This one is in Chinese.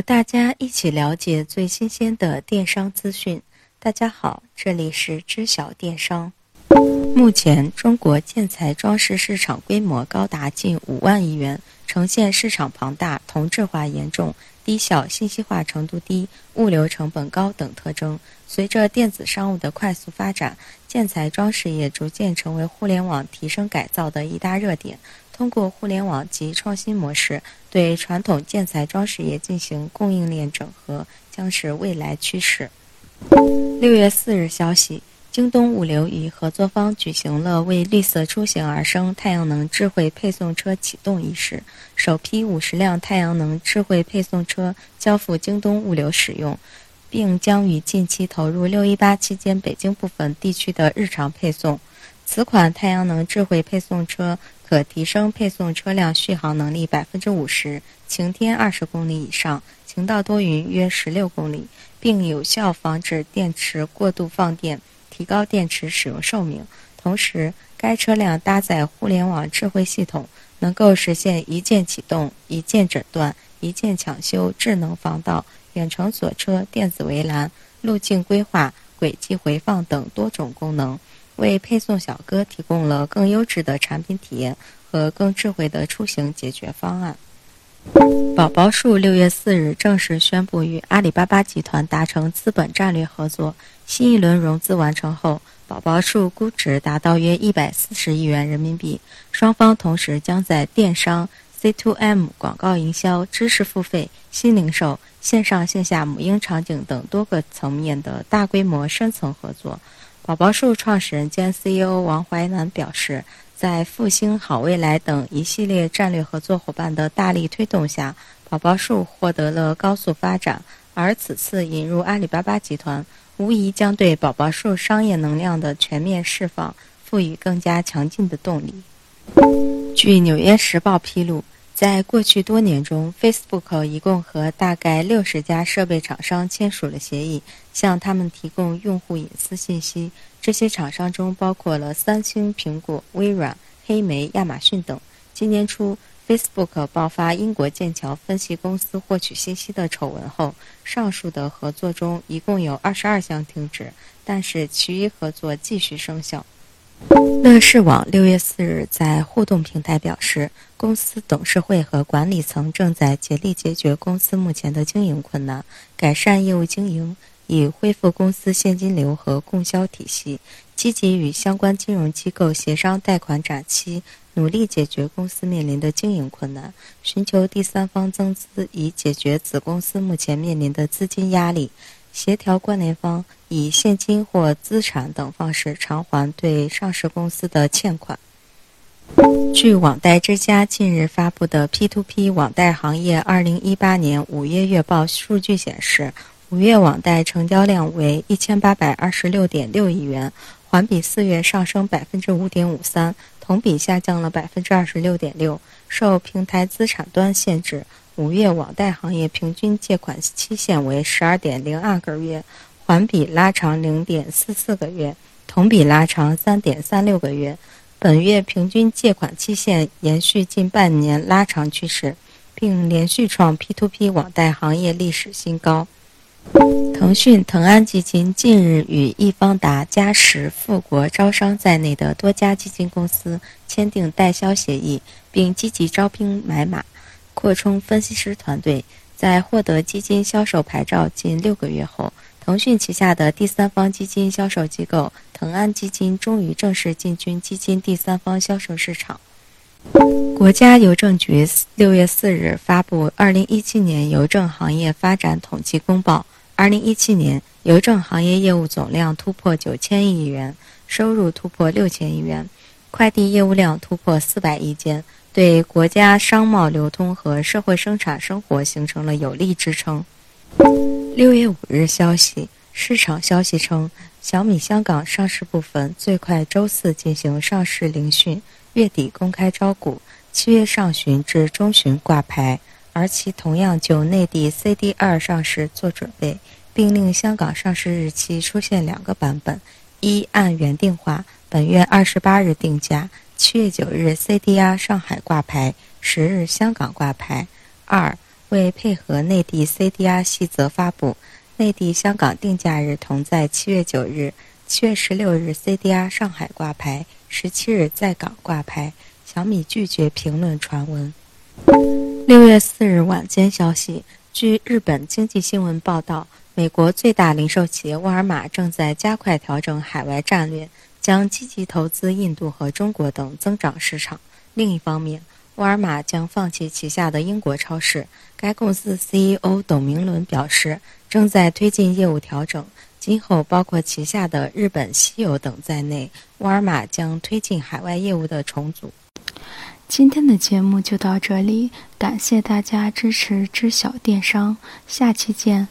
和大家一起了解最新鲜的电商资讯。大家好，这里是知晓电商。目前，中国建材装饰市场规模高达近五万亿元，呈现市场庞大、同质化严重、低效、信息化程度低、物流成本高等特征。随着电子商务的快速发展，建材装饰业逐渐成为互联网提升改造的一大热点。通过互联网及创新模式对传统建材装饰业进行供应链整合，将是未来趋势。六月四日消息，京东物流与合作方举行了为绿色出行而生太阳能智慧配送车启动仪式，首批五十辆太阳能智慧配送车交付京东物流使用，并将于近期投入六一八期间北京部分地区的日常配送。此款太阳能智慧配送车。可提升配送车辆续航能力百分之五十，晴天二十公里以上，晴到多云约十六公里，并有效防止电池过度放电，提高电池使用寿命。同时，该车辆搭载互联网智慧系统，能够实现一键启动、一键诊断、一键抢修、智能防盗、远程锁车、电子围栏、路径规划、轨迹回放等多种功能。为配送小哥提供了更优质的产品体验和更智慧的出行解决方案。宝宝树六月四日正式宣布与阿里巴巴集团达成资本战略合作，新一轮融资完成后，宝宝树估值达到约一百四十亿元人民币。双方同时将在电商、C2M 广告营销、知识付费、新零售、线上线下母婴场景等多个层面的大规模深层合作。宝宝树创始人兼 CEO 王怀南表示，在复兴好未来等一系列战略合作伙伴的大力推动下，宝宝树获得了高速发展。而此次引入阿里巴巴集团，无疑将对宝宝树商业能量的全面释放赋予更加强劲的动力。据《纽约时报》披露。在过去多年中，Facebook 一共和大概六十家设备厂商签署了协议，向他们提供用户隐私信息。这些厂商中包括了三星、苹果、微软、黑莓、亚马逊等。今年初，Facebook 爆发英国剑桥分析公司获取信息的丑闻后，上述的合作中一共有二十二项停止，但是其余合作继续生效。乐视网六月四日在互动平台表示，公司董事会和管理层正在竭力解决公司目前的经营困难，改善业务经营，以恢复公司现金流和供销体系，积极与相关金融机构协商贷款展期，努力解决公司面临的经营困难，寻求第三方增资，以解决子公司目前面临的资金压力。协调关联方以现金或资产等方式偿还对上市公司的欠款。据网贷之家近日发布的 P2P 网贷行业2018年五月月报数据显示，五月网贷成交量为1826.6亿元，环比四月上升5.53%，同比下降了26.6%。受平台资产端限制。五月网贷行业平均借款期限为十二点零二个月，环比拉长零点四四个月，同比拉长三点三六个月。本月平均借款期限延续近半年拉长趋势，并连续创 P2P 网贷行业历史新高。腾讯腾安基金近日与易方达、嘉实、富国招商在内的多家基金公司签订代销协议，并积极招兵买马。扩充分析师团队，在获得基金销售牌照近六个月后，腾讯旗下的第三方基金销售机构腾安基金终于正式进军基金第三方销售市场。国家邮政局六月四日发布《二零一七年邮政行业发展统计公报》，二零一七年邮政行业业务总量突破九千亿元，收入突破六千亿元，快递业务量突破四百亿件。对国家商贸流通和社会生产生活形成了有力支撑。六月五日消息，市场消息称，小米香港上市部分最快周四进行上市聆讯，月底公开招股，七月上旬至中旬挂牌。而其同样就内地 CD 二上市做准备，并令香港上市日期出现两个版本：一按原定化，本月二十八日定价。七月九日，CDR 上海挂牌；十日，香港挂牌。二为配合内地 CDR 细则发布，内地香港定价日同在七月九日、七月十六日 CDR 上海挂牌，十七日在港挂牌。小米拒绝评论传闻。六月四日晚间消息，据日本经济新闻报道，美国最大零售企业沃尔玛正在加快调整海外战略，将积极投资印度和中国等增长市场。另一方面，沃尔玛将放弃旗下的英国超市。该公司 CEO 董明伦表示，正在推进业务调整，今后包括旗下的日本西友等在内，沃尔玛将推进海外业务的重组。今天的节目就到这里感谢大家支持知晓电商下期见。